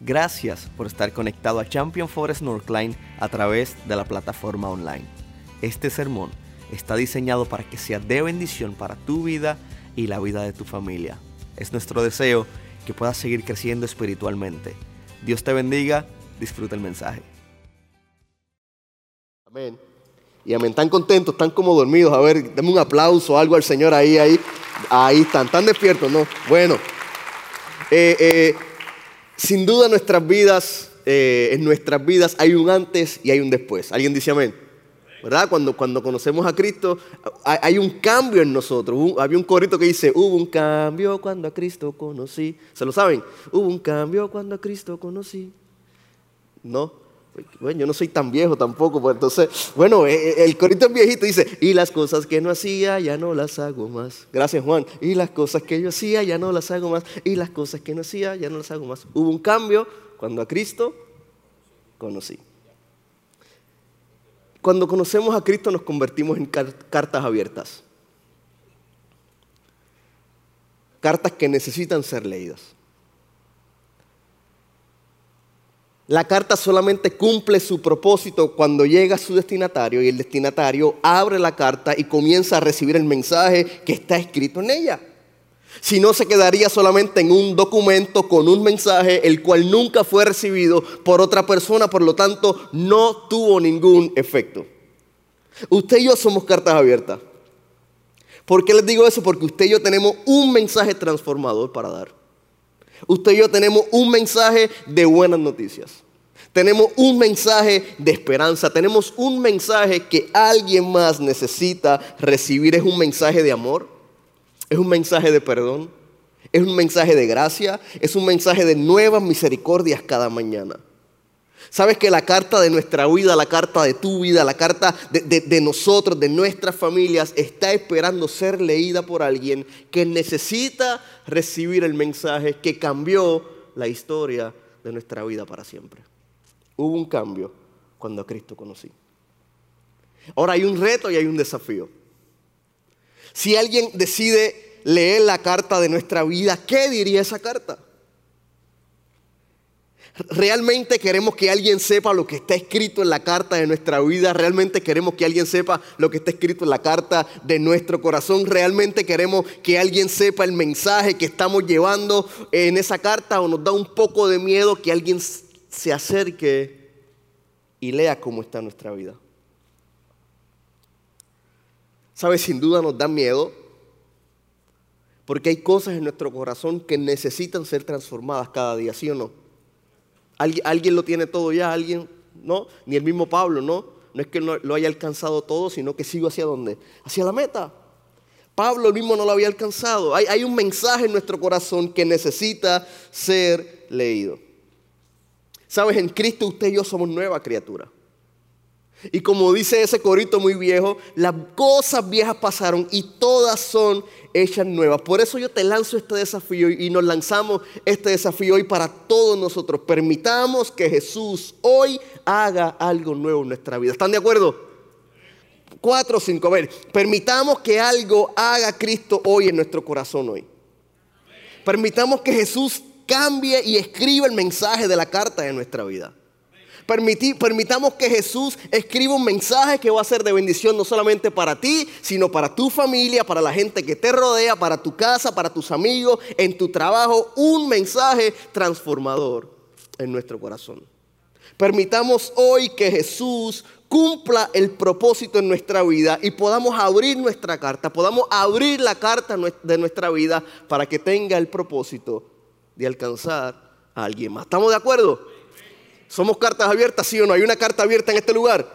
Gracias por estar conectado a Champion Forest Northline a través de la plataforma online. Este sermón está diseñado para que sea de bendición para tu vida y la vida de tu familia. Es nuestro deseo que puedas seguir creciendo espiritualmente. Dios te bendiga, disfruta el mensaje. Amén. Y amén, están contentos, están como dormidos. A ver, denme un aplauso o algo al Señor ahí, ahí. Ahí están, están despiertos, ¿no? Bueno. Eh, eh, sin duda nuestras vidas, eh, en nuestras vidas hay un antes y hay un después. ¿Alguien dice amén? ¿Verdad? Cuando, cuando conocemos a Cristo hay, un cambio en nosotros. había un corito que dice, hubo un cambio cuando a Cristo conocí. ¿Se lo saben? Hubo un cambio cuando a Cristo conocí. ¿No? Bueno, yo no soy tan viejo tampoco, pues entonces, bueno, eh, eh, el corito es viejito, dice, y las cosas que no hacía ya no las hago más. Gracias Juan. Y las cosas que yo hacía ya no las hago más. Y las cosas que no hacía ya no las hago más. Hubo un cambio cuando a Cristo conocí. Cuando conocemos a Cristo nos convertimos en cartas abiertas. Cartas que necesitan ser leídas. La carta solamente cumple su propósito cuando llega a su destinatario y el destinatario abre la carta y comienza a recibir el mensaje que está escrito en ella. Si no, se quedaría solamente en un documento con un mensaje el cual nunca fue recibido por otra persona, por lo tanto no tuvo ningún efecto. Usted y yo somos cartas abiertas. ¿Por qué les digo eso? Porque usted y yo tenemos un mensaje transformador para dar. Usted y yo tenemos un mensaje de buenas noticias. Tenemos un mensaje de esperanza. Tenemos un mensaje que alguien más necesita recibir. Es un mensaje de amor. Es un mensaje de perdón. Es un mensaje de gracia. Es un mensaje de nuevas misericordias cada mañana. Sabes que la carta de nuestra vida, la carta de tu vida, la carta de, nosotros, de nuestras familias, está esperando ser leída por alguien que necesita recibir el mensaje que cambió la historia de nuestra vida para siempre. Hubo un cambio cuando a Cristo conocí. Ahora hay un reto y hay un desafío. Si alguien decide leer la carta de nuestra vida, ¿qué diría esa carta? Realmente queremos que alguien sepa lo que está escrito en la carta de nuestra vida. Realmente queremos que alguien sepa lo que está escrito en la carta de nuestro corazón. Realmente queremos que alguien sepa el mensaje que estamos llevando en esa carta o nos da un poco de miedo que alguien se acerque y lea cómo está nuestra vida. ¿Sabes? Sin duda nos da miedo porque hay cosas en nuestro corazón que necesitan ser transformadas cada día, ¿sí o no? ¿Alguien, lo tiene todo ya, alguien, ¿no? Ni el mismo Pablo, ¿no? No es que no lo haya alcanzado todo, sino que sigo hacia dónde? Hacia la meta. Pablo mismo no lo había alcanzado. Hay, hay un mensaje en nuestro corazón que necesita ser leído. Sabes, en Cristo usted y yo somos nueva criatura. Y como dice ese corito muy viejo, las cosas viejas pasaron y todas son hechas nuevas. Por eso yo te lanzo este desafío y nos lanzamos este desafío hoy para todos nosotros. Permitamos que Jesús hoy haga algo nuevo en nuestra vida. ¿Están de acuerdo? Cuatro o cinco. A ver, permitamos que algo haga Cristo hoy en nuestro corazón hoy. Permitamos que Jesús cambie y escriba el mensaje de la carta de nuestra vida permitamos que Jesús escriba un mensaje que va a ser de bendición no solamente para ti, sino para tu familia, para la gente que te rodea, para tu casa, para tus amigos, en tu trabajo, un mensaje transformador en nuestro corazón. Permitamos hoy que Jesús cumpla el propósito en nuestra vida y podamos abrir nuestra carta, podamos abrir la carta de nuestra vida para que tenga el propósito de alcanzar a alguien más. ¿Estamos de acuerdo? ¿Somos cartas abiertas, sí o no? ¿Hay una carta abierta en este lugar?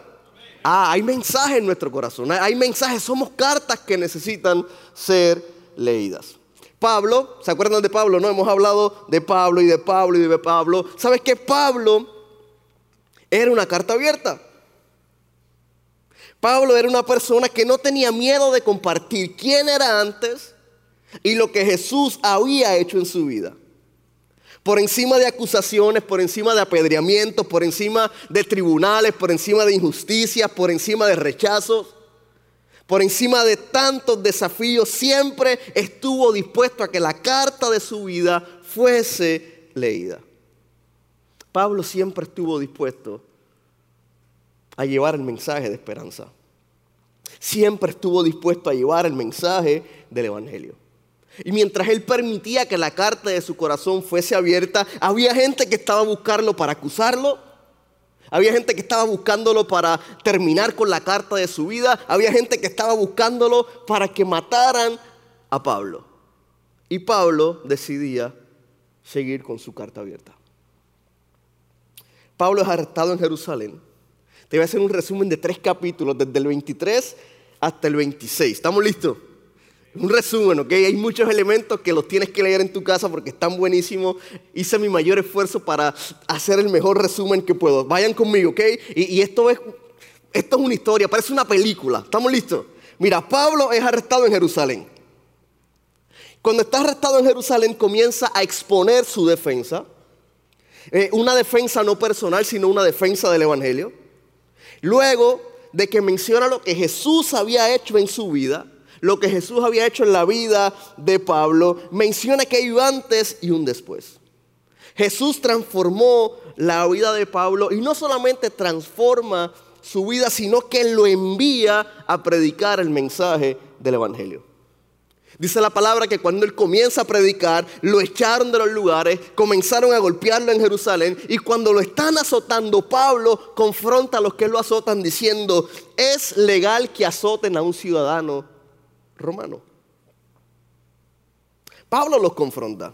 Ah, hay mensajes en nuestro corazón. Hay mensajes, somos cartas que necesitan ser leídas. Pablo, ¿se acuerdan de Pablo? No, hemos hablado de Pablo y de Pablo y de Pablo. ¿Sabes que Pablo era una carta abierta? Pablo era una persona que no tenía miedo de compartir quién era antes y lo que Jesús había hecho en su vida por encima de acusaciones, por encima de apedreamientos, por encima de tribunales, por encima de injusticias, por encima de rechazos, por encima de tantos desafíos, siempre estuvo dispuesto a que la carta de su vida fuese leída. Pablo siempre estuvo dispuesto a llevar el mensaje de esperanza. Siempre estuvo dispuesto a llevar el mensaje del Evangelio. Y mientras él permitía que la carta de su corazón fuese abierta, había gente que estaba buscando para acusarlo. Había gente que estaba buscándolo para terminar con la carta de su vida. Había gente que estaba buscándolo para que mataran a Pablo. Y Pablo decidía seguir con su carta abierta. Pablo es arrestado en Jerusalén. Te voy a hacer un resumen de tres capítulos, desde el 23 hasta el 26. ¿Estamos listos? Un resumen, ¿ok? Hay muchos elementos que los tienes que leer en tu casa porque están buenísimos. Hice mi mayor esfuerzo para hacer el mejor resumen que puedo. Vayan conmigo, ¿ok? Y, esto, es, esto es una historia, parece una película. ¿Estamos listos? Mira, Pablo es arrestado en Jerusalén. Cuando está arrestado en Jerusalén comienza a exponer su defensa. Eh, una defensa no personal, sino una defensa del Evangelio. Luego de que menciona lo que Jesús había hecho en su vida, lo que Jesús había hecho en la vida de Pablo, menciona que hay un antes y un después. Jesús transformó la vida de Pablo y no solamente transforma su vida, sino que lo envía a predicar el mensaje del Evangelio. Dice la palabra que cuando él comienza a predicar, lo echaron de los lugares, comenzaron a golpearlo en Jerusalén y cuando lo están azotando, Pablo confronta a los que lo azotan diciendo, es legal que azoten a un ciudadano romano. Pablo los confronta.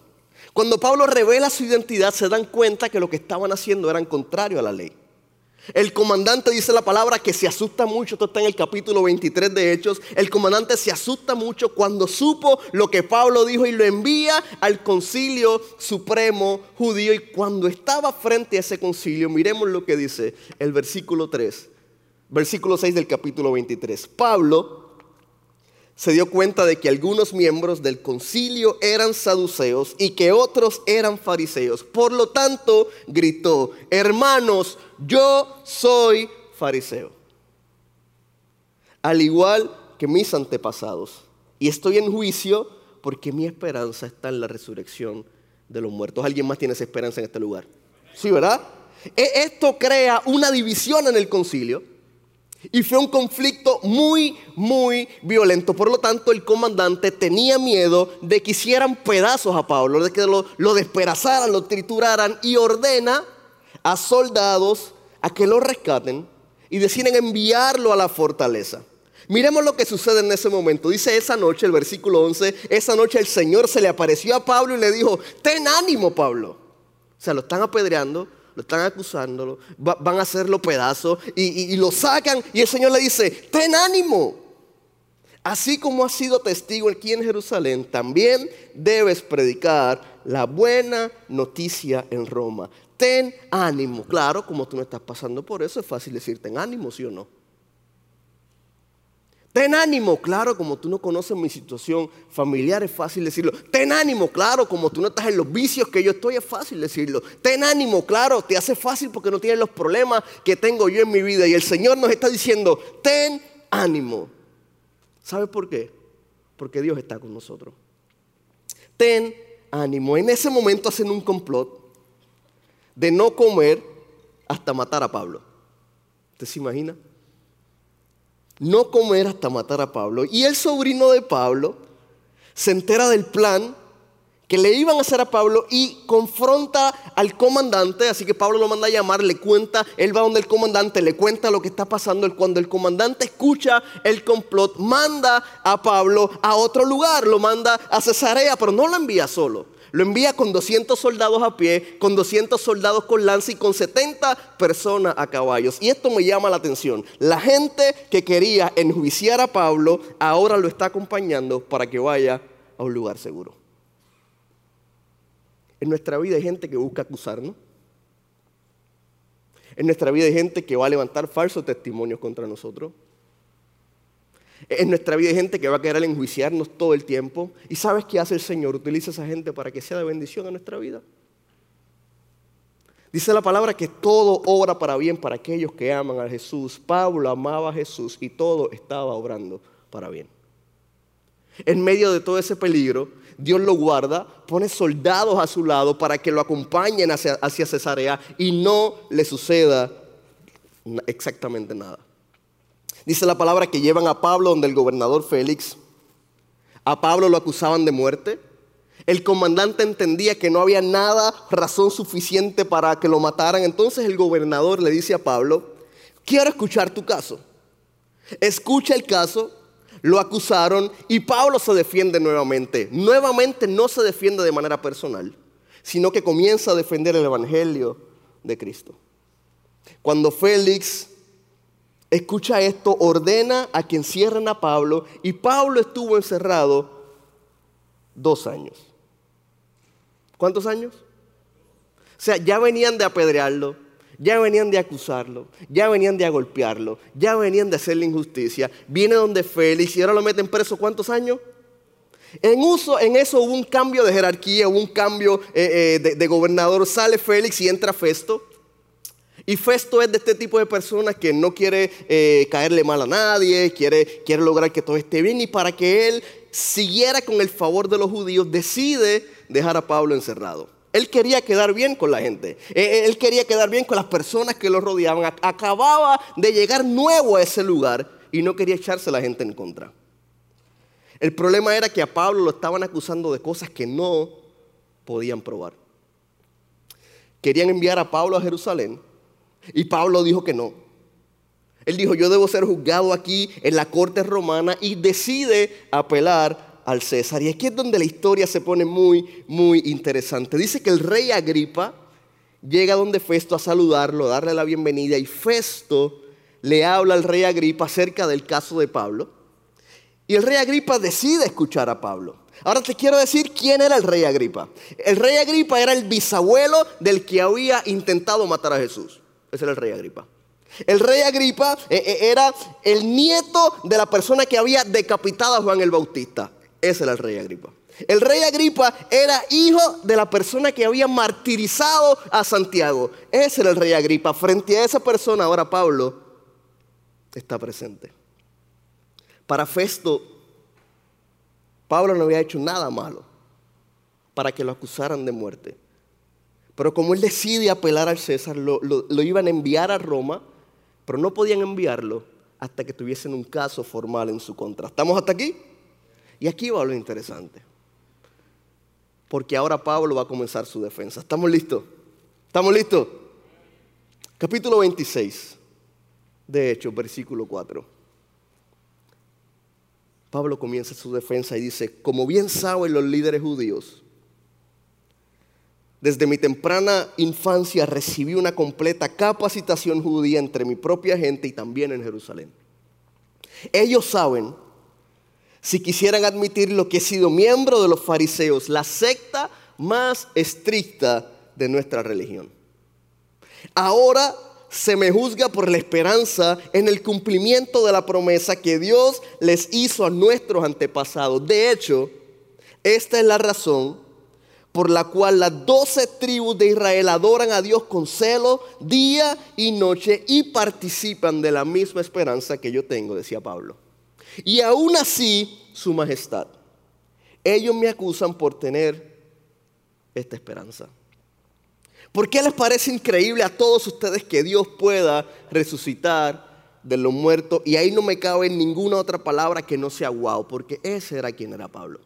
Cuando Pablo revela su identidad, se dan cuenta que lo que estaban haciendo era contrario a la ley. El comandante dice la palabra que se asusta mucho, esto está en el capítulo 23 de Hechos, el comandante se asusta mucho cuando supo lo que Pablo dijo y lo envía al concilio supremo judío y cuando estaba frente a ese concilio, miremos lo que dice el versículo 3, versículo 6 del capítulo 23. Pablo se dio cuenta de que algunos miembros del concilio eran saduceos y que otros eran fariseos. Por lo tanto, gritó, hermanos, yo soy fariseo. Al igual que mis antepasados. Y estoy en juicio porque mi esperanza está en la resurrección de los muertos. ¿Alguien más tiene esa esperanza en este lugar? Sí, ¿verdad? E, esto crea una división en el concilio y fue un conflicto muy, muy violento. Por lo tanto, el comandante tenía miedo de que hicieran pedazos a Pablo, de que lo, despedazaran, lo trituraran y ordena a soldados a que lo rescaten y deciden enviarlo a la fortaleza. Miremos lo que sucede en ese momento. Dice esa noche, el versículo 11, esa noche el Señor se le apareció a Pablo y le dijo, ten ánimo Pablo. O sea, lo están apedreando, lo están acusando, van a hacerlo pedazos y, y lo sacan y el Señor le dice, ten ánimo. Así como has sido testigo aquí en Jerusalén, también debes predicar la buena noticia en Roma. Ten ánimo. Claro, como tú no estás pasando por eso, es fácil decir ten ánimo, ¿sí o no? Ten ánimo, claro, como tú no conoces mi situación familiar, es fácil decirlo. Ten ánimo, claro, como tú no estás en los vicios que yo estoy, es fácil decirlo. Ten ánimo, claro, te hace fácil porque no tienes los problemas que tengo yo en mi vida. Y el Señor nos está diciendo, ten ánimo. ¿Sabes por qué? Porque Dios está con nosotros. Ten ánimo. En ese momento hacen un complot de no comer hasta matar a Pablo. ¿Usted se imagina? No comer hasta matar a Pablo. Y el sobrino de Pablo se entera del plan que le iban a hacer a Pablo y confronta al comandante, así que Pablo lo manda a llamar, le cuenta, él va donde el comandante, le cuenta lo que está pasando, cuando el comandante escucha el complot, manda a Pablo a otro lugar, lo manda a Cesarea, pero no lo envía solo. Lo envía con 200 soldados a pie, con 200 soldados con lanza y con 70 personas a caballos. Y esto me llama la atención. La gente que quería enjuiciar a Pablo ahora lo está acompañando para que vaya a un lugar seguro. En nuestra vida hay gente que busca acusarnos. En nuestra vida hay gente que va a levantar falsos testimonios contra nosotros. En nuestra vida hay gente que va a querer enjuiciarnos todo el tiempo. ¿Y sabes qué hace el Señor? Utiliza a esa gente para que sea de bendición a nuestra vida. Dice la palabra que todo obra para bien para aquellos que aman a Jesús. Pablo amaba a Jesús y todo estaba obrando para bien. En medio de todo ese peligro, Dios lo guarda, pone soldados a su lado para que lo acompañen hacia, hacia Cesarea y no le suceda exactamente nada. Dice la palabra que llevan a Pablo donde el gobernador Félix. A Pablo lo acusaban de muerte. El comandante entendía que no había nada, razón suficiente para que lo mataran. Entonces el gobernador le dice a Pablo, quiero escuchar tu caso. Escucha el caso, lo acusaron y Pablo se defiende nuevamente. Nuevamente no se defiende de manera personal, sino que comienza a defender el Evangelio de Cristo. Cuando Félix escucha esto, ordena a quien cierren a Pablo y Pablo estuvo encerrado dos años. ¿Cuántos años? O sea, ya venían de apedrearlo, ya venían de acusarlo, ya venían de golpearlo, ya venían de hacerle injusticia. Viene donde Félix y ahora lo meten preso ¿cuántos años? En, uso, en eso hubo un cambio de jerarquía, hubo un cambio eh, eh, de gobernador. Sale Félix y entra Festo. Y Festo es de este tipo de personas que no quiere eh, caerle mal a nadie, quiere, quiere lograr que todo esté bien y para que él siguiera con el favor de los judíos, decide dejar a Pablo encerrado. Él quería quedar bien con la gente. Eh, eh, él quería quedar bien con las personas que lo rodeaban. Acababa de llegar nuevo a ese lugar y no quería echarse la gente en contra. El problema era que a Pablo lo estaban acusando de cosas que no podían probar. Querían enviar a Pablo a Jerusalén y Pablo dijo que no. Él dijo, yo debo ser juzgado aquí en la corte romana y decide apelar al César. Y aquí es donde la historia se pone muy, muy interesante. Dice que el rey Agripa llega donde Festo a saludarlo, a darle la bienvenida y Festo le habla al rey Agripa acerca del caso de Pablo. Y el rey Agripa decide escuchar a Pablo. Ahora te quiero decir quién era el rey Agripa. El rey Agripa era el bisabuelo del que había intentado matar a Jesús. Ese era el rey Agripa. El rey Agripa eh, eh, era el nieto de la persona que había decapitado a Juan el Bautista. Ese era el rey Agripa. El rey Agripa era hijo de la persona que había martirizado a Santiago. Ese era el rey Agripa. Frente a esa persona, ahora Pablo está presente. Para Festo, Pablo no había hecho nada malo para que lo acusaran de muerte. Pero como él decide apelar al César, lo, iban a enviar a Roma, pero no podían enviarlo hasta que tuviesen un caso formal en su contra. ¿Estamos hasta aquí? Y aquí va lo interesante. Porque ahora Pablo va a comenzar su defensa. ¿Estamos listos? ¿Estamos listos? Capítulo 26, de hecho, versículo 4. Pablo comienza su defensa y dice, como bien saben los líderes judíos, desde mi temprana infancia recibí una completa capacitación judía entre mi propia gente y también en Jerusalén. Ellos saben, si quisieran admitir lo que he sido miembro de los fariseos, la secta más estricta de nuestra religión. Ahora se me juzga por la esperanza en el cumplimiento de la promesa que Dios les hizo a nuestros antepasados. De hecho, esta es la razón por la cual las doce tribus de Israel adoran a Dios con celo día y noche y participan de la misma esperanza que yo tengo, decía Pablo. Y aún así, su majestad, ellos me acusan por tener esta esperanza. ¿Por qué les parece increíble a todos ustedes que Dios pueda resucitar de los muertos? Y ahí no me cabe ninguna otra palabra que no sea wow, porque ese era quien era Pablo.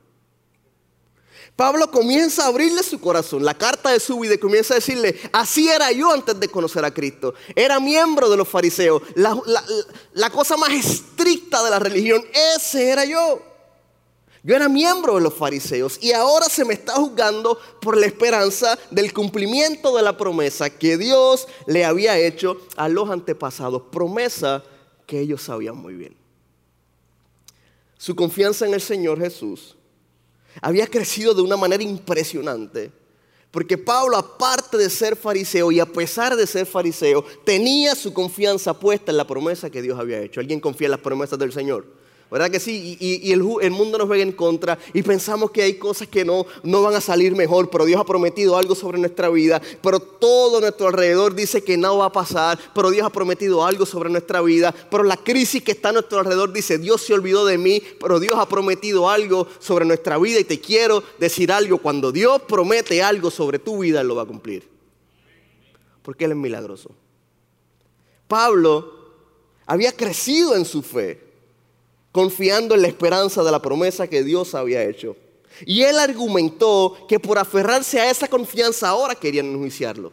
Pablo comienza a abrirle su corazón, la carta de su vida, y comienza a decirle, así era yo antes de conocer a Cristo. Era miembro de los fariseos, la, la cosa más estricta de la religión, ese era yo. Yo era miembro de los fariseos y ahora se me está juzgando por la esperanza del cumplimiento de la promesa que Dios le había hecho a los antepasados, promesa que ellos sabían muy bien. Su confianza en el Señor Jesús había crecido de una manera impresionante. Porque Pablo, aparte de ser fariseo y a pesar de ser fariseo, tenía su confianza puesta en la promesa que Dios había hecho. ¿Alguien confía en las promesas del Señor? ¿Verdad que sí? Y, el, mundo nos ve en contra y pensamos que hay cosas que no, no van a salir mejor, pero Dios ha prometido algo sobre nuestra vida, pero todo nuestro alrededor dice que no va a pasar, pero Dios ha prometido algo sobre nuestra vida, pero la crisis que está a nuestro alrededor dice, Dios se olvidó de mí, pero Dios ha prometido algo sobre nuestra vida y te quiero decir algo, cuando Dios promete algo sobre tu vida, Él lo va a cumplir, porque Él es milagroso. Pablo había crecido en su fe, confiando en la esperanza de la promesa que Dios había hecho. Y él argumentó que por aferrarse a esa confianza ahora querían enjuiciarlo.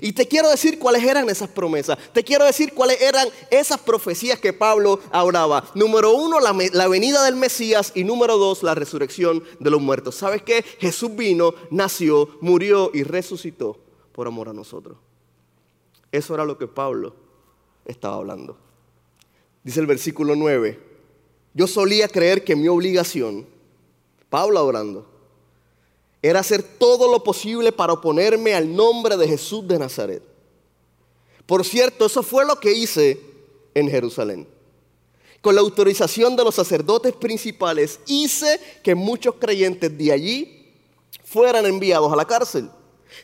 Y te quiero decir cuáles eran esas promesas. Te quiero decir cuáles eran esas profecías que Pablo hablaba. Número uno, la, la, venida del Mesías. Y número dos, la resurrección de los muertos. ¿Sabes qué? Jesús vino, nació, murió y resucitó por amor a nosotros. Eso era lo que Pablo estaba hablando. Dice el versículo 9, yo solía creer que mi obligación, Pablo orando, era hacer todo lo posible para oponerme al nombre de Jesús de Nazaret. Por cierto, eso fue lo que hice en Jerusalén. Con la autorización de los sacerdotes principales, hice que muchos creyentes de allí fueran enviados a la cárcel.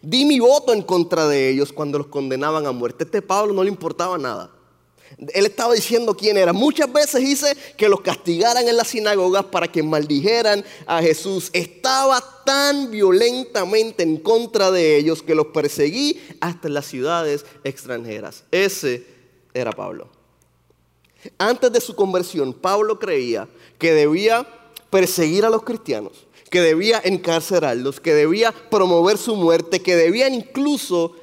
Di mi voto en contra de ellos cuando los condenaban a muerte. Este Pablo no le importaba nada. Él estaba diciendo quién era. Muchas veces hice que los castigaran en las sinagogas para que maldijeran a Jesús. Estaba tan violentamente en contra de ellos que los perseguí hasta las ciudades extranjeras. Ese era Pablo. Antes de su conversión, Pablo creía que debía perseguir a los cristianos que debía encarcelarlos, que debía promover su muerte, que debían incluso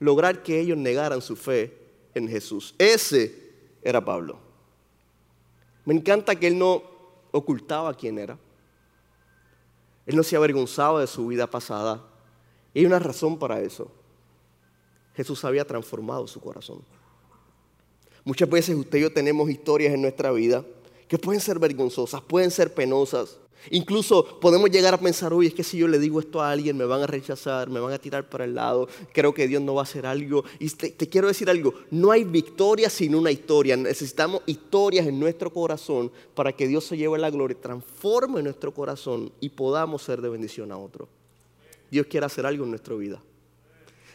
lograr que ellos negaran su fe en Jesús. Ese era Pablo. Me encanta que él no ocultaba quién era. Él no se avergonzaba de su vida pasada. Y hay una razón para eso. Jesús había transformado su corazón. Muchas veces usted y yo tenemos historias en nuestra vida que pueden ser vergonzosas, pueden ser penosas, Incluso podemos llegar a pensar, uy, es que si yo le digo esto a alguien me van a rechazar, me van a tirar para el lado, creo que Dios no va a hacer algo. Y te, te, quiero decir algo, no hay victoria sin una historia. Necesitamos historias en nuestro corazón para que Dios se lleve la gloria, transforme nuestro corazón y podamos ser de bendición a otro. Dios quiere hacer algo en nuestra vida.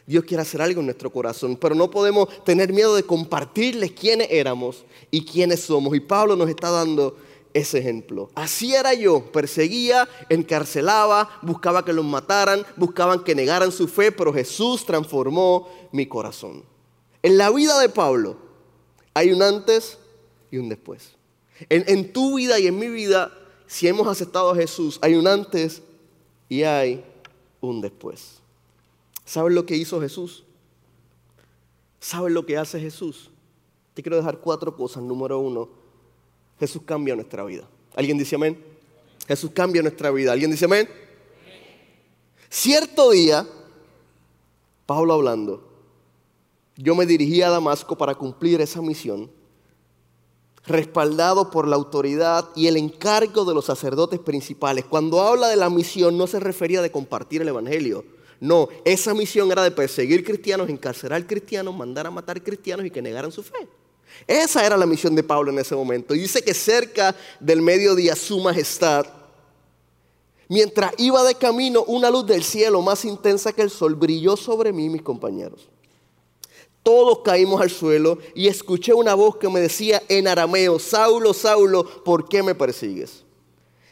Dios quiere hacer algo en nuestro corazón, pero no podemos tener miedo de compartirles quiénes éramos y quiénes somos. Y Pablo nos está dando ese ejemplo. Así era yo, perseguía, encarcelaba, buscaba que los mataran, buscaban que negaran su fe, pero Jesús transformó mi corazón. En la vida de Pablo hay un antes y un después. En, en tu vida y en mi vida, si hemos aceptado a Jesús, hay un antes y hay un después. ¿Sabes lo que hizo Jesús? ¿Sabes lo que hace Jesús? Te quiero dejar cuatro cosas. Número uno, Jesús cambia nuestra vida. ¿Alguien dice amén? Jesús cambia nuestra vida. ¿Alguien dice amén? Cierto día, Pablo hablando, yo me dirigí a Damasco para cumplir esa misión, respaldado por la autoridad y el encargo de los sacerdotes principales. Cuando habla de la misión no se refería de compartir el Evangelio. No, esa misión era de perseguir cristianos, encarcelar cristianos, mandar a matar cristianos y que negaran su fe. Esa era la misión de Pablo en ese momento. Y dice que cerca del mediodía su majestad, mientras iba de camino, una luz del cielo más intensa que el sol brilló sobre mí y mis compañeros. Todos caímos al suelo y escuché una voz que me decía en arameo, Saulo, Saulo, ¿por qué me persigues?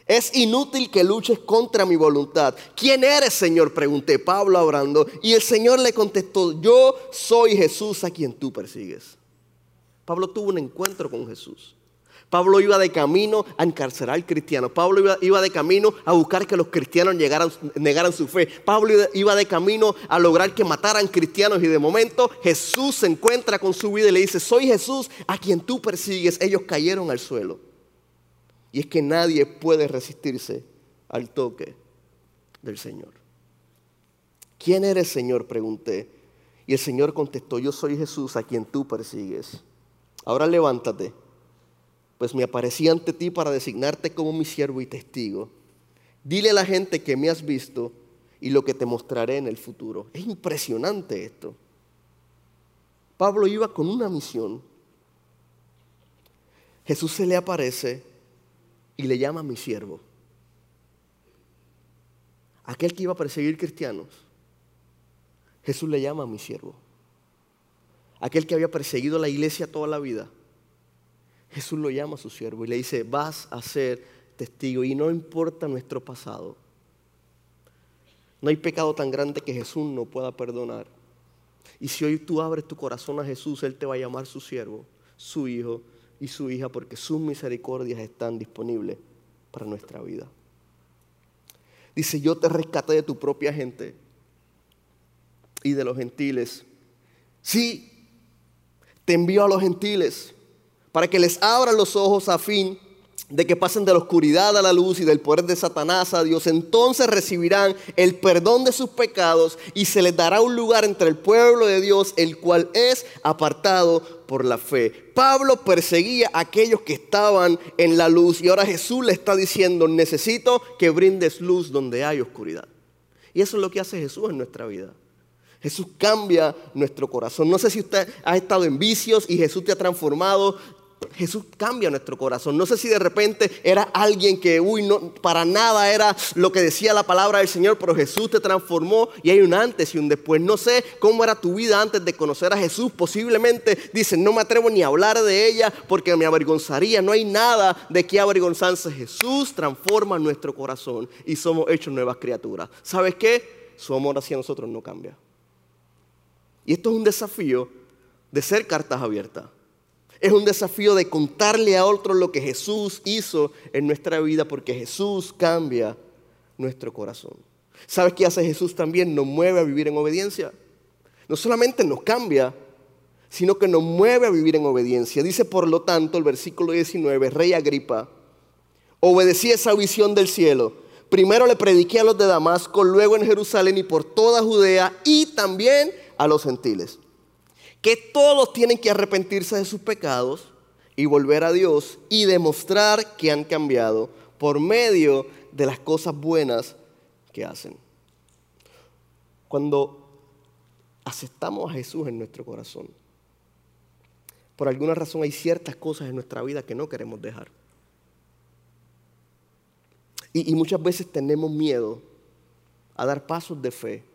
Es inútil que luches contra mi voluntad. ¿Quién eres, Señor? Pregunté Pablo hablando. Y el Señor le contestó, yo soy Jesús a quien tú persigues. Pablo tuvo un encuentro con Jesús. Pablo iba de camino a encarcelar cristianos. Pablo iba, de camino a buscar que los cristianos negaran su fe. Pablo iba de camino a lograr que mataran cristianos. Y de momento Jesús se encuentra con su vida y le dice, soy Jesús a quien tú persigues. Ellos cayeron al suelo. Y es que nadie puede resistirse al toque del Señor. ¿Quién eres, Señor? Pregunté. Y el Señor contestó, yo soy Jesús a quien tú persigues. Ahora levántate, pues me aparecí ante ti para designarte como mi siervo y testigo. Dile a la gente que me has visto y lo que te mostraré en el futuro. Es impresionante esto. Pablo iba con una misión. Jesús se le aparece y le llama mi siervo. Aquel que iba a perseguir cristianos, Jesús le llama a mi siervo. Aquel que había perseguido la iglesia toda la vida, Jesús lo llama a su siervo y le dice, vas a ser testigo y no importa nuestro pasado. No hay pecado tan grande que Jesús no pueda perdonar. Y si hoy tú abres tu corazón a Jesús, Él te va a llamar su siervo, su hijo y su hija, porque sus misericordias están disponibles para nuestra vida. Dice, yo te rescaté de tu propia gente y de los gentiles. Sí, te envío a los gentiles para que les abran los ojos a fin de que pasen de la oscuridad a la luz y del poder de Satanás a Dios, entonces recibirán el perdón de sus pecados y se les dará un lugar entre el pueblo de Dios, el cual es apartado por la fe. Pablo perseguía a aquellos que estaban en la luz y ahora Jesús le está diciendo, necesito que brindes luz donde hay oscuridad. Y eso es lo que hace Jesús en nuestra vida. Jesús cambia nuestro corazón. No sé si usted ha estado en vicios y Jesús te ha transformado. Jesús cambia nuestro corazón. No sé si de repente era alguien que, uy, no, para nada era lo que decía la palabra del Señor, pero Jesús te transformó y hay un antes y un después. No sé cómo era tu vida antes de conocer a Jesús. Posiblemente dicen, no me atrevo ni a hablar de ella porque me avergonzaría. No hay nada de qué avergonzarse. Jesús transforma nuestro corazón y somos hechos nuevas criaturas. ¿Sabes qué? Su amor hacia nosotros no cambia. Y esto es un desafío de ser cartas abiertas. Es un desafío de contarle a otros lo que Jesús hizo en nuestra vida porque Jesús cambia nuestro corazón. ¿Sabes qué hace Jesús también? Nos mueve a vivir en obediencia. No solamente nos cambia, sino que nos mueve a vivir en obediencia. Dice por lo tanto el versículo 19, Rey Agripa, obedecí esa visión del cielo. Primero le prediqué a los de Damasco, luego en Jerusalén y por toda Judea y también a los gentiles que todos tienen que arrepentirse de sus pecados y volver a Dios y demostrar que han cambiado por medio de las cosas buenas que hacen. Cuando aceptamos a Jesús en nuestro corazón, por alguna razón hay ciertas cosas en nuestra vida que no queremos dejar. Y, y muchas veces tenemos miedo a dar pasos de fe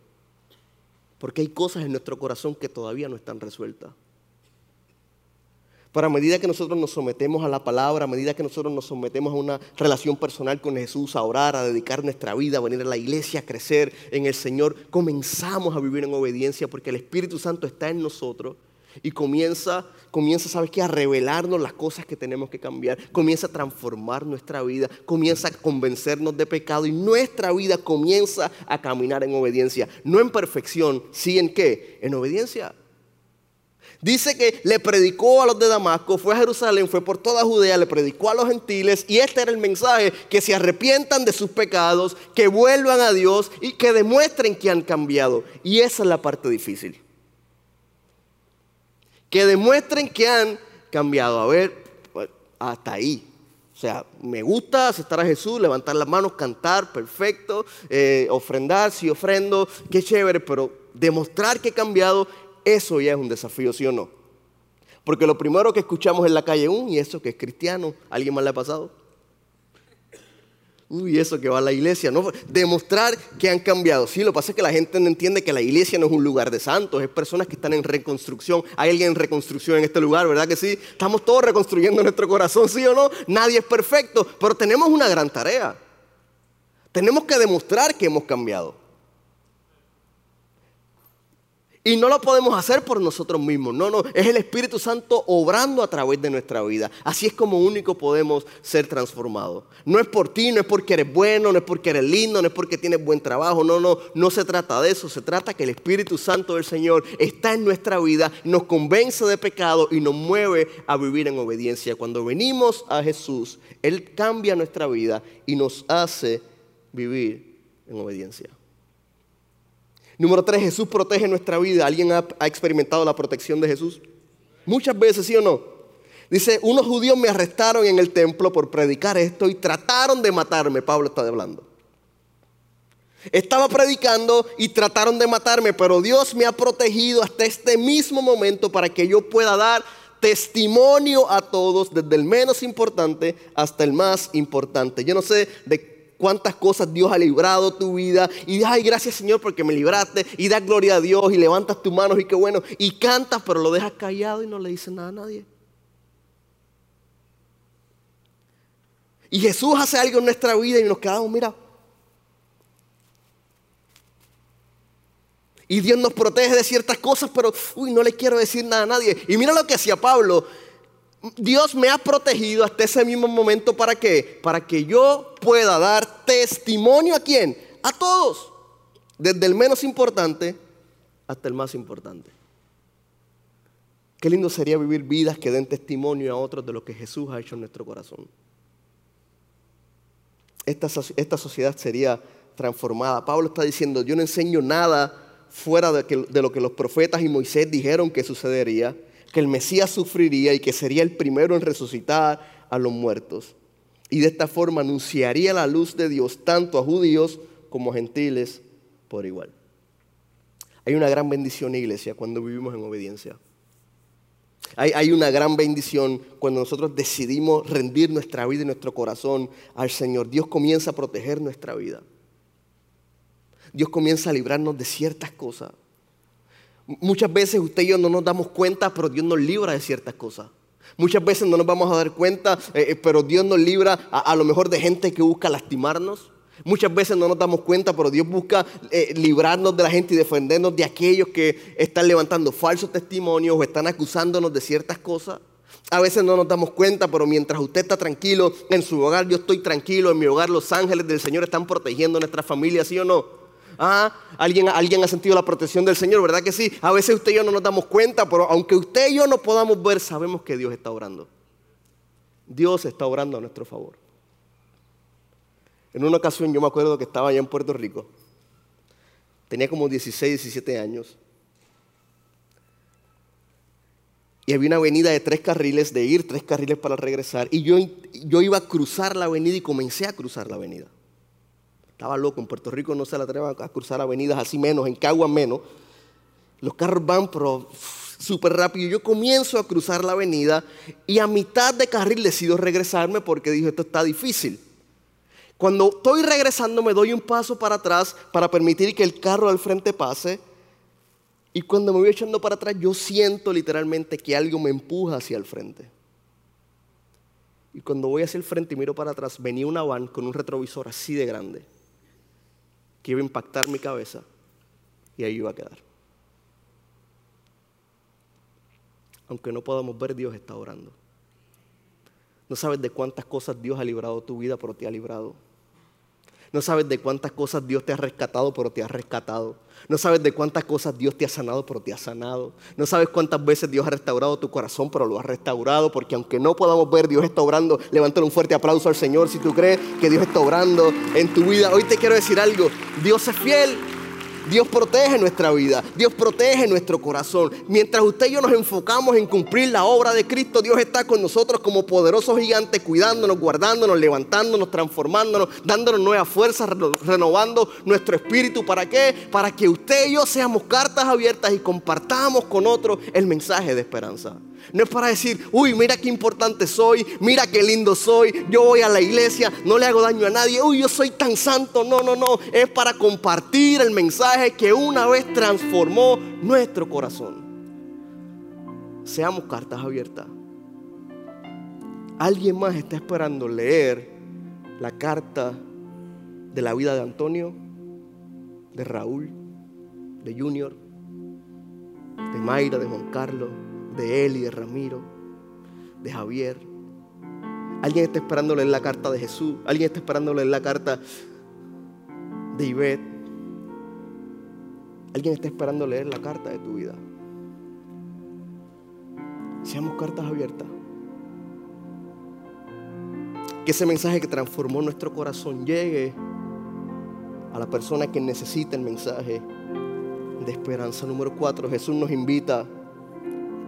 porque hay cosas en nuestro corazón que todavía no están resueltas. Pero a medida que nosotros nos sometemos a la palabra, a medida que nosotros nos sometemos a una relación personal con Jesús, a orar, a dedicar nuestra vida, a venir a la iglesia, a crecer en el Señor, comenzamos a vivir en obediencia porque el Espíritu Santo está en nosotros y comienza, comienza, ¿sabes qué? A revelarnos las cosas que tenemos que cambiar. Comienza a transformar nuestra vida. Comienza a convencernos de pecado. Y nuestra vida comienza a caminar en obediencia. No en perfección, sí en qué? En obediencia. Dice que le predicó a los de Damasco, fue a Jerusalén, fue por toda Judea, le predicó a los gentiles y este era el mensaje, que se arrepientan de sus pecados, que vuelvan a Dios y que demuestren que han cambiado. Y esa es la parte difícil que demuestren que han cambiado. A ver, pues, hasta ahí. O sea, me gusta aceptar a Jesús, levantar las manos, cantar, perfecto, eh, ofrendar, si ofrendo, qué chévere, pero demostrar que he cambiado, eso ya es un desafío, ¿sí o no? Porque lo primero que escuchamos en la calle, un, y eso que es cristiano, ¿alguien más le ha pasado? Uy, eso que va a la iglesia, ¿no? Demostrar que han cambiado. Sí, lo que pasa es que la gente no entiende que la iglesia no es un lugar de santos, es personas que están en reconstrucción. Hay alguien en reconstrucción en este lugar, ¿verdad que sí? Estamos todos reconstruyendo nuestro corazón, ¿sí o no? Nadie es perfecto, pero tenemos una gran tarea. Tenemos que demostrar que hemos cambiado. Y no lo podemos hacer por nosotros mismos. No, no, es el Espíritu Santo obrando a través de nuestra vida. Así es como único podemos ser transformados. No es por ti, no es porque eres bueno, no es porque eres lindo, no es porque tienes buen trabajo. No, no, no se trata de eso. Se trata que el Espíritu Santo del Señor está en nuestra vida, nos convence de pecado y nos mueve a vivir en obediencia. Cuando venimos a Jesús, Él cambia nuestra vida y nos hace vivir en obediencia. Número tres, Jesús protege nuestra vida. ¿Alguien ha, experimentado la protección de Jesús? Muchas veces, ¿sí o no? Dice, unos judíos me arrestaron en el templo por predicar esto y trataron de matarme. Pablo está hablando. Estaba predicando y trataron de matarme, pero Dios me ha protegido hasta este mismo momento para que yo pueda dar testimonio a todos, desde el menos importante hasta el más importante. Yo no sé de cuántas cosas Dios ha librado tu vida y ay, gracias Señor porque me libraste y da gloria a Dios y levantas tus manos y qué bueno y cantas, pero lo dejas callado y no le dices nada a nadie. Y Jesús hace algo en nuestra vida y nos quedamos, mira, Y Dios nos protege de ciertas cosas, pero uy, no le quiero decir nada a nadie. Y mira lo que hacía Pablo. Dios me ha protegido hasta ese mismo momento para qué? Para que yo pueda dar testimonio a quién? A todos. Desde el menos importante hasta el más importante. Qué lindo sería vivir vidas que den testimonio a otros de lo que Jesús ha hecho en nuestro corazón. Esta, esta sociedad sería transformada. Pablo está diciendo, yo no enseño nada fuera de, lo que los profetas y Moisés dijeron que sucedería, que el Mesías sufriría y que sería el primero en resucitar a los muertos. Y de esta forma anunciaría la luz de Dios tanto a judíos como a gentiles por igual. Hay una gran bendición, iglesia, cuando vivimos en obediencia. Hay, hay, una gran bendición cuando nosotros decidimos rendir nuestra vida y nuestro corazón al Señor. Dios comienza a proteger nuestra vida. Dios comienza a librarnos de ciertas cosas. Muchas veces usted y yo no nos damos cuenta, pero Dios nos libra de ciertas cosas. Muchas veces no nos vamos a dar cuenta, eh, eh, pero Dios nos libra a, lo mejor de gente que busca lastimarnos. Muchas veces no nos damos cuenta, pero Dios busca eh, librarnos de la gente y defendernos de aquellos que están levantando falsos testimonios o están acusándonos de ciertas cosas. A veces no nos damos cuenta, pero mientras usted está tranquilo en su hogar, yo estoy tranquilo en mi hogar, los ángeles del Señor están protegiendo a nuestra familia, ¿sí o no? Ah, ¿alguien, alguien ha sentido la protección del Señor, ¿verdad que sí? A veces usted y yo no nos damos cuenta, pero aunque usted y yo no podamos ver, sabemos que Dios está orando. Dios está orando a nuestro favor. En una ocasión yo me acuerdo que estaba allá en Puerto Rico. Tenía como 16, 17 años. Y había una avenida de tres carriles, de ir tres carriles para regresar. Y yo, yo iba a cruzar la avenida y comencé a cruzar la avenida. Estaba loco, en Puerto Rico no se le atreve a cruzar avenidas así menos, en Cagua menos. Los carros van súper rápido. Yo comienzo a cruzar la avenida y a mitad de carril decido regresarme porque dijo, esto está difícil. Cuando estoy regresando me doy un paso para atrás para permitir que el carro al frente pase. Y cuando me voy echando para atrás yo siento literalmente que algo me empuja hacia el frente. Y cuando voy hacia el frente y miro para atrás, venía una van con un retrovisor así de grande iba a impactar mi cabeza y ahí iba a quedar. Aunque no podamos ver, Dios está orando. No sabes de cuántas cosas Dios ha librado tu vida, pero te ha librado. No sabes de cuántas cosas Dios te ha rescatado, pero te ha rescatado. No sabes de cuántas cosas Dios te ha sanado, pero te ha sanado. No sabes cuántas veces Dios ha restaurado tu corazón, pero lo ha restaurado. Porque aunque no podamos ver, Dios está obrando. Levántale un fuerte aplauso al Señor si tú crees que Dios está obrando en tu vida. Hoy te quiero decir algo. Dios es fiel. Dios protege nuestra vida, Dios protege nuestro corazón. Mientras usted y yo nos enfocamos en cumplir la obra de Cristo, Dios está con nosotros como poderoso gigante, cuidándonos, guardándonos, levantándonos, transformándonos, dándonos nuevas fuerzas, renovando nuestro espíritu. ¿Para qué? Para que usted y yo seamos cartas abiertas y compartamos con otros el mensaje de esperanza. No es para decir, uy, mira qué importante soy, mira qué lindo soy, yo voy a la iglesia, no le hago daño a nadie, uy, yo soy tan santo. No, no, no. Es para compartir el mensaje que una vez transformó nuestro corazón. Seamos cartas abiertas. Alguien más está esperando leer la carta de la vida de Antonio, de Raúl, de Junior, de Mayra, de Juan Carlos de Eli, de Ramiro, de Javier. Alguien está esperando leer la carta de Jesús. Alguien está esperando leer la carta de Ivette. Alguien está esperando leer la carta de tu vida. Seamos cartas abiertas. Que ese mensaje que transformó nuestro corazón llegue a la persona que necesita el mensaje de esperanza. Número cuatro, Jesús nos invita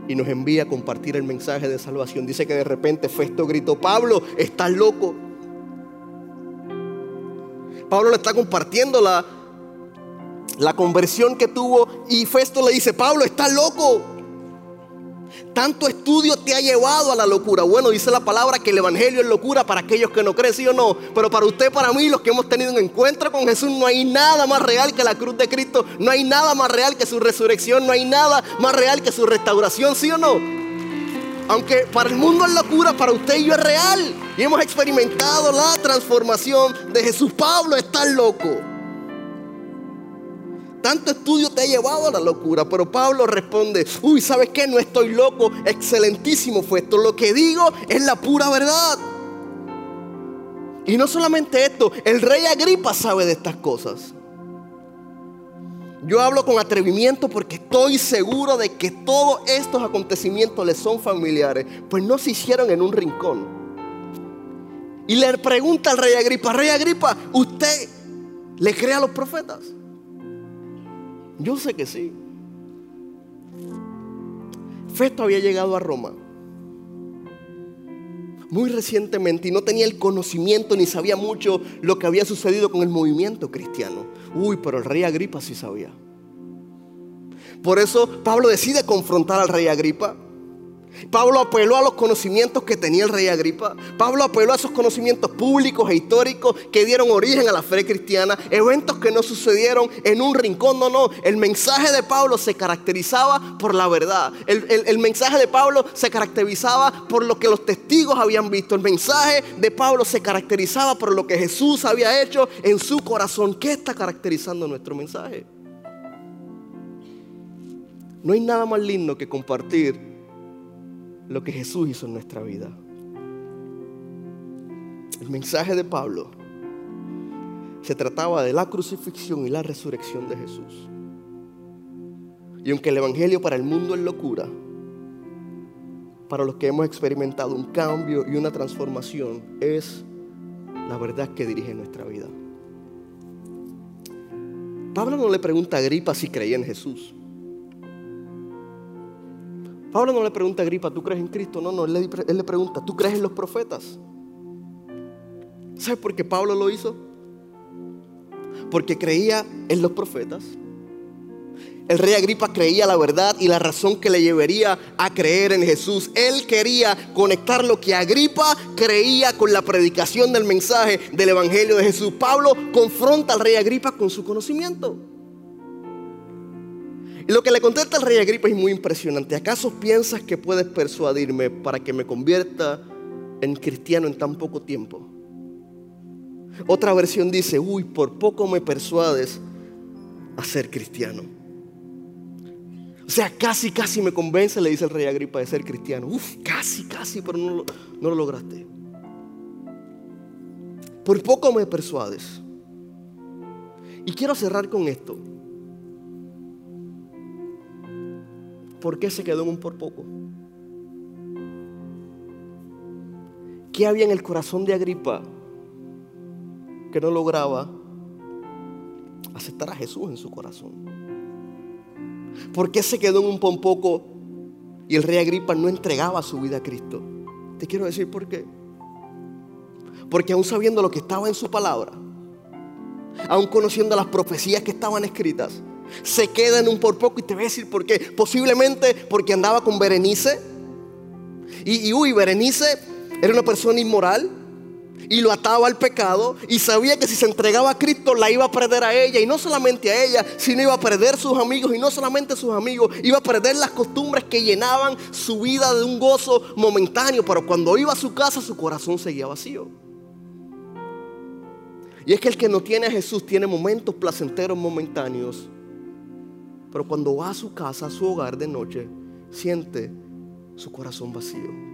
y nos envía a compartir el mensaje de salvación. Dice que de repente Festo gritó, Pablo, estás loco. Pablo le está compartiendo la, la conversión que tuvo y Festo le dice, Pablo, estás loco. Tanto estudio te ha llevado a la locura. Bueno, dice la palabra que el Evangelio es locura para aquellos que no creen, sí o no. Pero para usted, para mí, los que hemos tenido un encuentro con Jesús, no hay nada más real que la cruz de Cristo. No hay nada más real que su resurrección. No hay nada más real que su restauración, sí o no. Aunque para el mundo es locura, para usted y yo es real. Y hemos experimentado la transformación de Jesús. Pablo está loco. Tanto estudio te ha llevado a la locura, pero Pablo responde, uy, ¿sabes qué? No estoy loco, excelentísimo fue esto. Lo que digo es la pura verdad. Y no solamente esto, el rey Agripa sabe de estas cosas. Yo hablo con atrevimiento porque estoy seguro de que todos estos acontecimientos le son familiares, pues no se hicieron en un rincón. Y le pregunta al rey Agripa, rey Agripa, ¿usted le cree a los profetas? Yo sé que sí. Festo había llegado a Roma muy recientemente y no tenía el conocimiento ni sabía mucho lo que había sucedido con el movimiento cristiano. Uy, pero el rey Agripa sí sabía. Por eso Pablo decide confrontar al rey Agripa Pablo apeló a los conocimientos que tenía el rey Agripa. Pablo apeló a esos conocimientos públicos e históricos que dieron origen a la fe cristiana. Eventos que no sucedieron en un rincón, no, no. El mensaje de Pablo se caracterizaba por la verdad. El, el mensaje de Pablo se caracterizaba por lo que los testigos habían visto. El mensaje de Pablo se caracterizaba por lo que Jesús había hecho en su corazón. ¿Qué está caracterizando nuestro mensaje? No hay nada más lindo que compartir lo que Jesús hizo en nuestra vida. El mensaje de Pablo se trataba de la crucifixión y la resurrección de Jesús. Y aunque el Evangelio para el mundo es locura, para los que hemos experimentado un cambio y una transformación, es la verdad que dirige nuestra vida. Pablo no le pregunta a Agripa si creía en Jesús. Pablo no le pregunta a Agripa, ¿tú crees en Cristo? No, no, él le, pregunta, ¿tú crees en los profetas? ¿Sabes por qué Pablo lo hizo? Porque creía en los profetas. El rey Agripa creía la verdad y la razón que le llevaría a creer en Jesús. Él quería conectar lo que Agripa creía con la predicación del mensaje del Evangelio de Jesús. Pablo confronta al rey Agripa con su conocimiento. Y lo que le contesta el rey Agripa es muy impresionante. ¿Acaso piensas que puedes persuadirme para que me convierta en cristiano en tan poco tiempo? Otra versión dice, uy, por poco me persuades a ser cristiano. O sea, casi, casi me convence, le dice el rey Agripa, de ser cristiano. Uf, casi, casi, pero no, no lo lograste. Por poco me persuades. Y quiero cerrar con esto. ¿Por qué se quedó en un por poco? ¿Qué había en el corazón de Agripa que no lograba aceptar a Jesús en su corazón? ¿Por qué se quedó en un por poco y el rey Agripa no entregaba su vida a Cristo? Te quiero decir por qué. Porque aún sabiendo lo que estaba en su palabra, aún conociendo las profecías que estaban escritas, se queda en un por poco y te voy a decir por qué. Posiblemente porque andaba con Berenice. Y, y uy, Berenice era una persona inmoral y lo ataba al pecado y sabía que si se entregaba a Cristo la iba a perder a ella y no solamente a ella, sino iba a perder sus amigos y no solamente sus amigos, iba a perder las costumbres que llenaban su vida de un gozo momentáneo, pero cuando iba a su casa su corazón seguía vacío. Y es que el que no tiene a Jesús tiene momentos placenteros momentáneos pero cuando va a su casa, a su hogar de noche, siente su corazón vacío.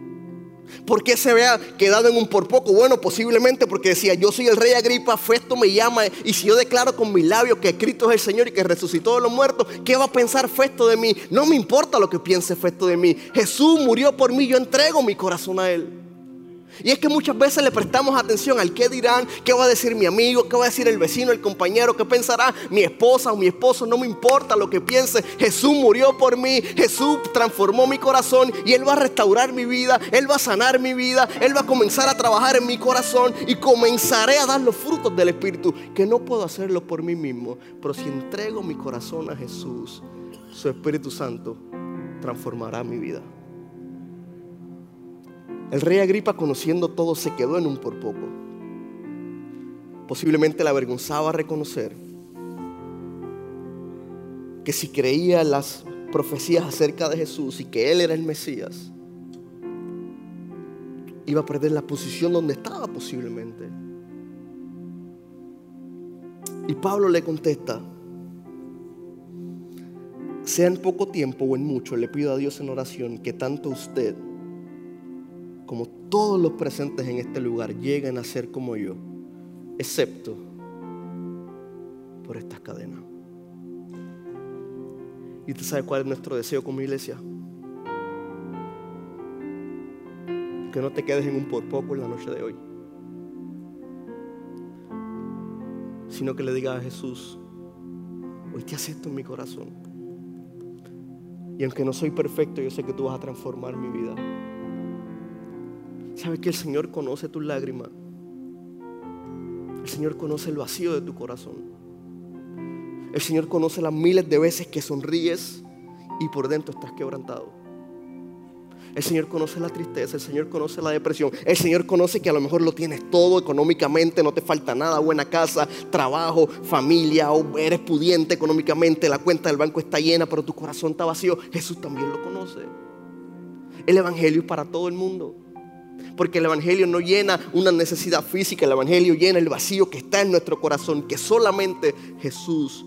¿Por qué se vea quedado en un por poco? Bueno, posiblemente porque decía, yo soy el rey Agripa, Festo me llama, y si yo declaro con mis labios que Cristo es el Señor y que resucitó de los muertos, ¿qué va a pensar Festo de mí? No me importa lo que piense Festo de mí. Jesús murió por mí, yo entrego mi corazón a Él. Y es que muchas veces le prestamos atención al qué dirán, qué va a decir mi amigo, qué va a decir el vecino, el compañero, qué pensará mi esposa o mi esposo. No me importa lo que piense. Jesús murió por mí, Jesús transformó mi corazón y Él va a restaurar mi vida, Él va a sanar mi vida, Él va a comenzar a trabajar en mi corazón y comenzaré a dar los frutos del Espíritu, que no puedo hacerlo por mí mismo. Pero si entrego mi corazón a Jesús, su Espíritu Santo transformará mi vida. El rey Agripa, conociendo todo, se quedó en un por poco. Posiblemente le avergonzaba reconocer que si creía las profecías acerca de Jesús y que Él era el Mesías, iba a perder la posición donde estaba posiblemente. Y Pablo le contesta, sea en poco tiempo o en mucho, le pido a Dios en oración que tanto usted como todos los presentes en este lugar lleguen a ser como yo, excepto por estas cadenas. ¿Y usted sabe cuál es nuestro deseo como iglesia? Que no te quedes en un por poco en la noche de hoy. Sino que le digas a Jesús, hoy te acepto en mi corazón. Y aunque no soy perfecto, yo sé que tú vas a transformar mi vida. ¿Sabes que el Señor conoce tus lágrimas? El Señor conoce el vacío de tu corazón. El Señor conoce las miles de veces que sonríes y por dentro estás quebrantado. El Señor conoce la tristeza, el Señor conoce la depresión, el Señor conoce que a lo mejor lo tienes todo económicamente, no te falta nada, buena casa, trabajo, familia, o eres pudiente económicamente, la cuenta del banco está llena, pero tu corazón está vacío. Jesús también lo conoce. El Evangelio es para todo el mundo. Porque el Evangelio no llena una necesidad física, el Evangelio llena el vacío que está en nuestro corazón, que solamente Jesús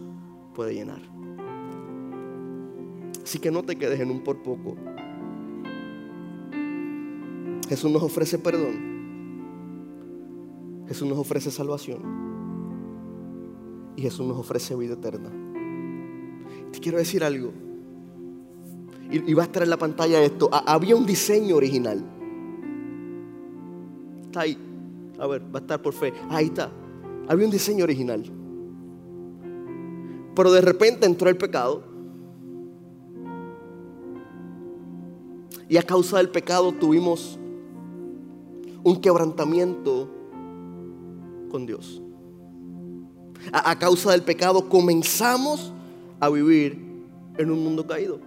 puede llenar. Así que no te quedes en un por poco. Jesús nos ofrece perdón. Jesús nos ofrece salvación. Y Jesús nos ofrece vida eterna. Te quiero decir algo. Y, va a estar en la pantalla esto. había un diseño original. Está ahí. A ver, va a estar por fe. Ahí está. Había un diseño original. Pero de repente entró el pecado. Y a causa del pecado tuvimos un quebrantamiento con Dios. A, causa del pecado comenzamos a vivir en un mundo caído.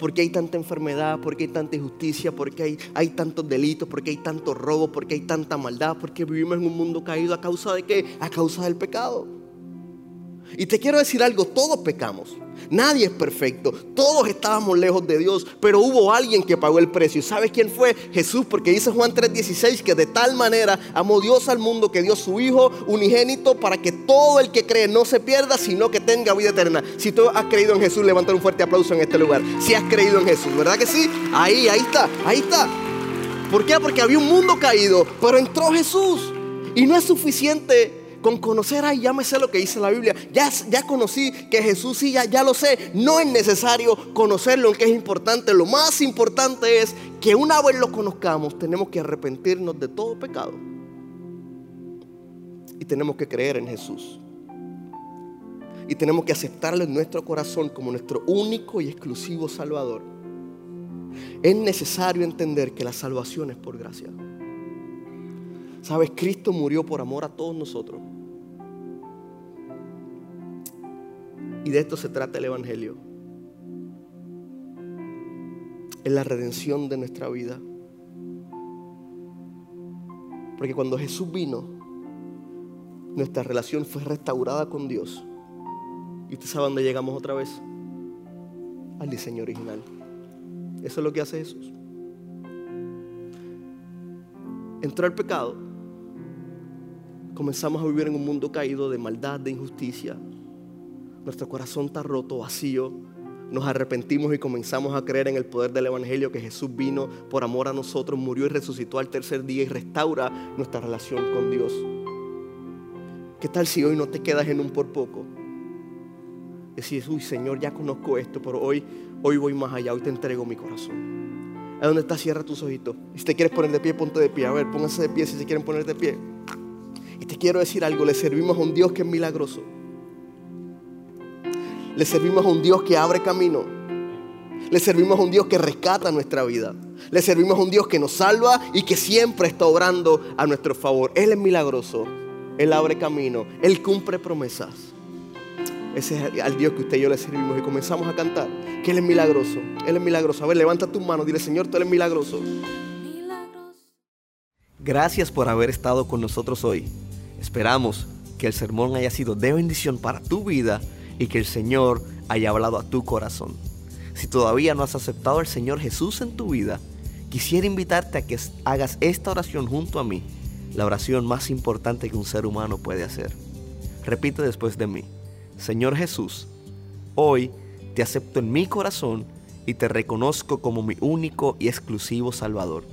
Porque hay tanta enfermedad, porque hay tanta injusticia, porque hay, hay tantos delitos, porque hay tanto robo, porque hay tanta maldad, porque vivimos en un mundo caído a causa de qué? A causa del pecado. Y te quiero decir algo, todos pecamos. Nadie es perfecto. Todos estábamos lejos de Dios, pero hubo alguien que pagó el precio. ¿Sabes quién fue? Jesús, porque dice Juan 3:16 que de tal manera amó Dios al mundo que dio su Hijo unigénito para que todo el que cree no se pierda, sino que tenga vida eterna. Si tú has creído en Jesús, levanta un fuerte aplauso en este lugar. Si has creído en Jesús, ¿verdad que sí? Ahí, ahí está, ahí está. ¿Por qué? Porque había un mundo caído, pero entró Jesús. Y no es suficiente con conocer, ay, ya me sé lo que dice la Biblia, ya, ya conocí que Jesús sí, ya, ya lo sé. No es necesario conocerlo, que es importante. Lo más importante es que una vez lo conozcamos, tenemos que arrepentirnos de todo pecado. Y tenemos que creer en Jesús. Y tenemos que aceptarlo en nuestro corazón como nuestro único y exclusivo Salvador. Es necesario entender que la salvación es por gracia. Sabes, Cristo murió por amor a todos nosotros. Y de esto se trata el Evangelio. Es la redención de nuestra vida. Porque cuando Jesús vino, nuestra relación fue restaurada con Dios. ¿Y usted sabe dónde llegamos otra vez? Al diseño original. Eso es lo que hace Jesús. Entró el pecado comenzamos a vivir en un mundo caído de maldad, de injusticia. Nuestro corazón está roto, vacío. Nos arrepentimos y comenzamos a creer en el poder del Evangelio que Jesús vino por amor a nosotros, murió y resucitó al tercer día y restaura nuestra relación con Dios. ¿Qué tal si hoy no te quedas en un por poco? Decís, uy Señor, ya conozco esto, pero hoy, hoy voy más allá, hoy te entrego mi corazón. ¿A dónde está? Cierra tus ojitos. Si te quieres poner de pie, ponte de pie. A ver, pónganse de pie si se quieren poner de pie. Y te quiero decir algo, le servimos a un Dios que es milagroso. Le servimos a un Dios que abre camino. Le servimos a un Dios que rescata nuestra vida. Le servimos a un Dios que nos salva y que siempre está obrando a nuestro favor. Él es milagroso. Él abre camino. Él cumple promesas. Ese es al Dios que usted y yo le servimos y comenzamos a cantar. Que Él es milagroso. Él es milagroso. A ver, levanta tus manos. Dile, Señor, tú eres milagroso. Gracias por haber estado con nosotros hoy. Esperamos que el sermón haya sido de bendición para tu vida y que el Señor haya hablado a tu corazón. Si todavía no has aceptado al Señor Jesús en tu vida, quisiera invitarte a que hagas esta oración junto a mí, la oración más importante que un ser humano puede hacer. Repite después de mí. Señor Jesús, hoy te acepto en mi corazón y te reconozco como mi único y exclusivo Salvador.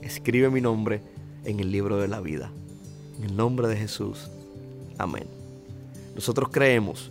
Escribe mi nombre en el libro de la vida. En el nombre de Jesús. Amén. Nosotros creemos